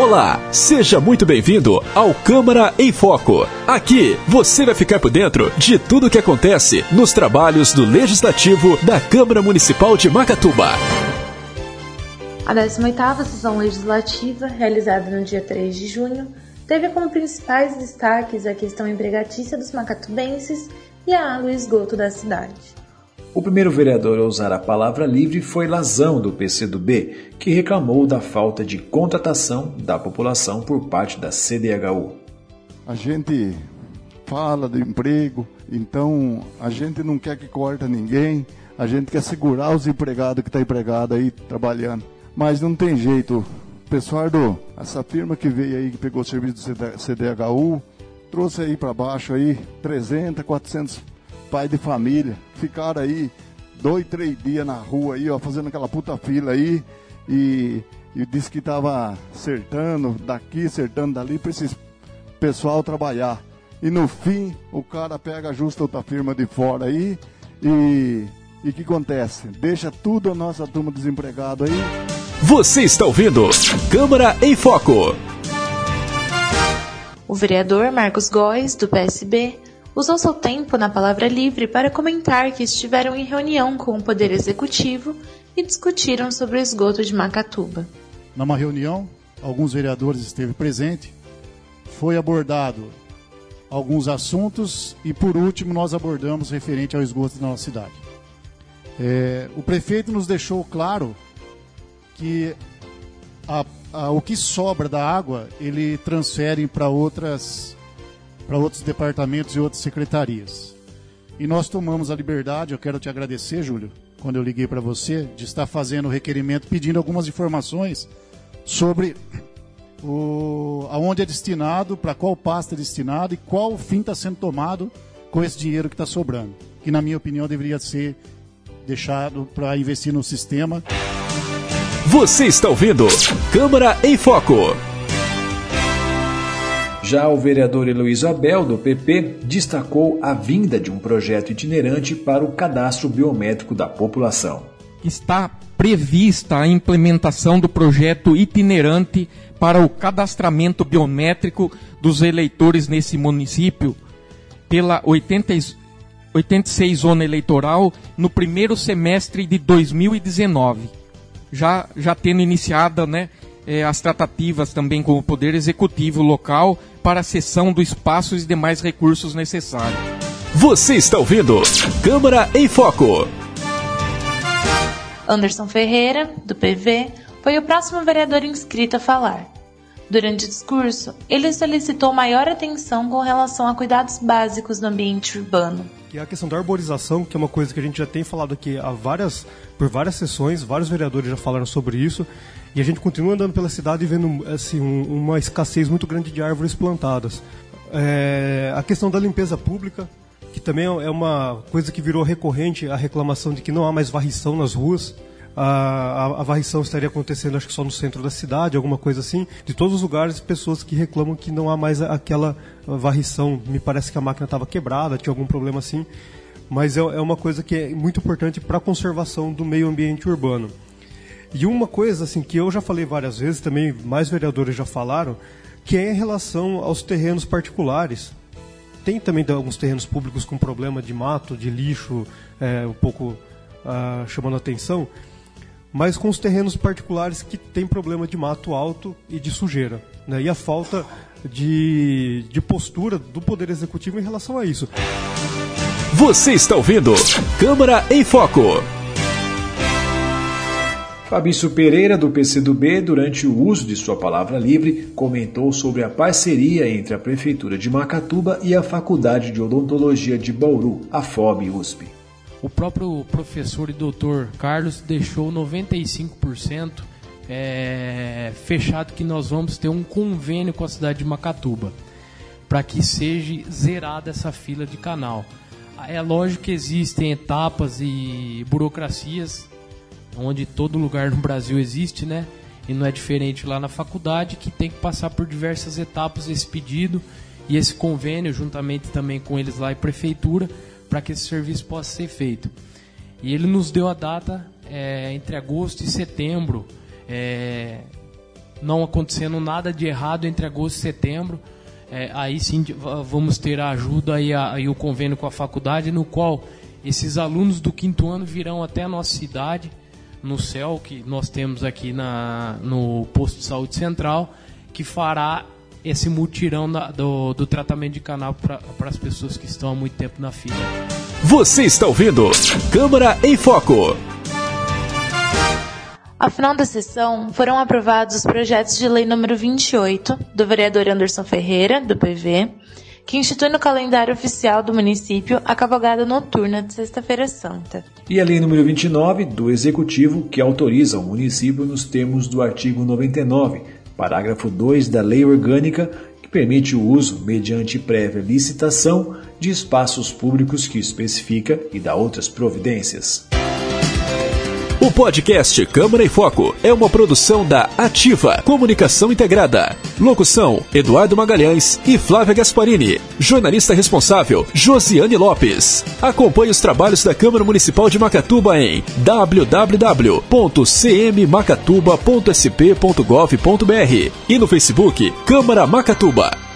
Olá, seja muito bem-vindo ao Câmara em Foco. Aqui você vai ficar por dentro de tudo o que acontece nos trabalhos do Legislativo da Câmara Municipal de Macatuba. A 18ª sessão legislativa, realizada no dia 3 de junho, teve como principais destaques a questão empregatícia dos macatubenses e a água e esgoto da cidade. O primeiro vereador a usar a palavra livre foi Lazão, do PCdoB, que reclamou da falta de contratação da população por parte da CDHU. A gente fala do emprego, então a gente não quer que corta ninguém, a gente quer segurar os empregados que estão tá empregado aí trabalhando. Mas não tem jeito. Pessoal do essa firma que veio aí, que pegou o serviço do CDHU, trouxe aí para baixo aí 300, 400 pais de família. Ficaram aí dois, três dias na rua aí, ó, fazendo aquela puta fila aí. E, e disse que tava acertando daqui, acertando dali para esse pessoal trabalhar. E no fim, o cara pega justo outra firma de fora aí e e o que acontece? Deixa tudo a nossa turma desempregado aí você está ouvindo Câmara em Foco. O vereador Marcos Góes, do PSB, usou seu tempo na palavra livre para comentar que estiveram em reunião com o Poder Executivo e discutiram sobre o esgoto de Macatuba. Numa reunião, alguns vereadores esteve presente, foi abordado alguns assuntos e, por último, nós abordamos referente ao esgoto da nossa cidade. É, o prefeito nos deixou claro que a, a, o que sobra da água ele transfere para outras para outros departamentos e outras secretarias. E nós tomamos a liberdade, eu quero te agradecer, Júlio, quando eu liguei para você, de estar fazendo o requerimento pedindo algumas informações sobre o, aonde é destinado, para qual pasta é destinado e qual fim está sendo tomado com esse dinheiro que está sobrando. Que, na minha opinião, deveria ser deixado para investir no sistema você está ouvindo Câmara em Foco. Já o vereador Heloísio Abel, do PP, destacou a vinda de um projeto itinerante para o cadastro biométrico da população. Está prevista a implementação do projeto itinerante para o cadastramento biométrico dos eleitores nesse município pela 80, 86 zona eleitoral no primeiro semestre de 2019 já, já tendo iniciada né, é, as tratativas também com o Poder Executivo local para a cessão do espaço e demais recursos necessários. Você está ouvindo Câmara em Foco. Anderson Ferreira, do PV, foi o próximo vereador inscrito a falar. Durante o discurso, ele solicitou maior atenção com relação a cuidados básicos no ambiente urbano. E a questão da arborização, que é uma coisa que a gente já tem falado aqui há várias, por várias sessões, vários vereadores já falaram sobre isso, e a gente continua andando pela cidade e vendo assim, um, uma escassez muito grande de árvores plantadas. É, a questão da limpeza pública, que também é uma coisa que virou recorrente, a reclamação de que não há mais varrição nas ruas a, a, varrição estaria acontecendo, acho que só no centro da cidade, alguma coisa assim. De todos os lugares, pessoas que reclamam que não há mais aquela varrição. Me parece que a máquina estava quebrada, tinha algum problema assim. Mas é, é uma coisa que é muito importante para a conservação do meio ambiente urbano. E uma coisa assim que eu já falei várias vezes, também mais vereadores já falaram, que é em relação aos terrenos particulares. Tem também alguns terrenos públicos com problema de mato, de lixo, é, um pouco uh, chamando atenção mas com os terrenos particulares que têm problema de mato alto e de sujeira. Né? E a falta de, de postura do Poder Executivo em relação a isso. Você está ouvindo Câmara em Foco. Fabício Pereira, do PCdoB, durante o uso de sua palavra livre, comentou sobre a parceria entre a Prefeitura de Macatuba e a Faculdade de Odontologia de Bauru, a FOB USP o próprio professor e doutor Carlos deixou 95% é, fechado que nós vamos ter um convênio com a cidade de Macatuba para que seja zerada essa fila de canal. É lógico que existem etapas e burocracias onde todo lugar no Brasil existe, né? E não é diferente lá na faculdade que tem que passar por diversas etapas esse pedido e esse convênio juntamente também com eles lá e prefeitura para que esse serviço possa ser feito. E ele nos deu a data é, entre agosto e setembro, é, não acontecendo nada de errado entre agosto e setembro, é, aí sim vamos ter a ajuda e, a, e o convênio com a faculdade, no qual esses alunos do quinto ano virão até a nossa cidade, no céu que nós temos aqui na, no posto de saúde central, que fará esse mutirão da, do, do, tratamento de canal para as pessoas que estão há muito tempo na fila. Você está ouvindo Câmara em Foco. Ao final da sessão, foram aprovados os projetos de lei número 28, do vereador Anderson Ferreira, do PV, que institui no calendário oficial do município a cavalgada noturna de Sexta-feira Santa. E a lei número 29, do Executivo, que autoriza o município nos termos do artigo 99, parágrafo 2 da Lei Orgânica, que permite o uso, mediante prévia licitação, de espaços públicos que especifica e dá outras providências. O podcast Câmara em Foco é uma produção da Ativa Comunicação Integrada. Locução: Eduardo Magalhães e Flávia Gasparini. Jornalista responsável: Josiane Lopes. Acompanhe os trabalhos da Câmara Municipal de Macatuba em www.cmmacatuba.sp.gov.br e no Facebook Câmara Macatuba.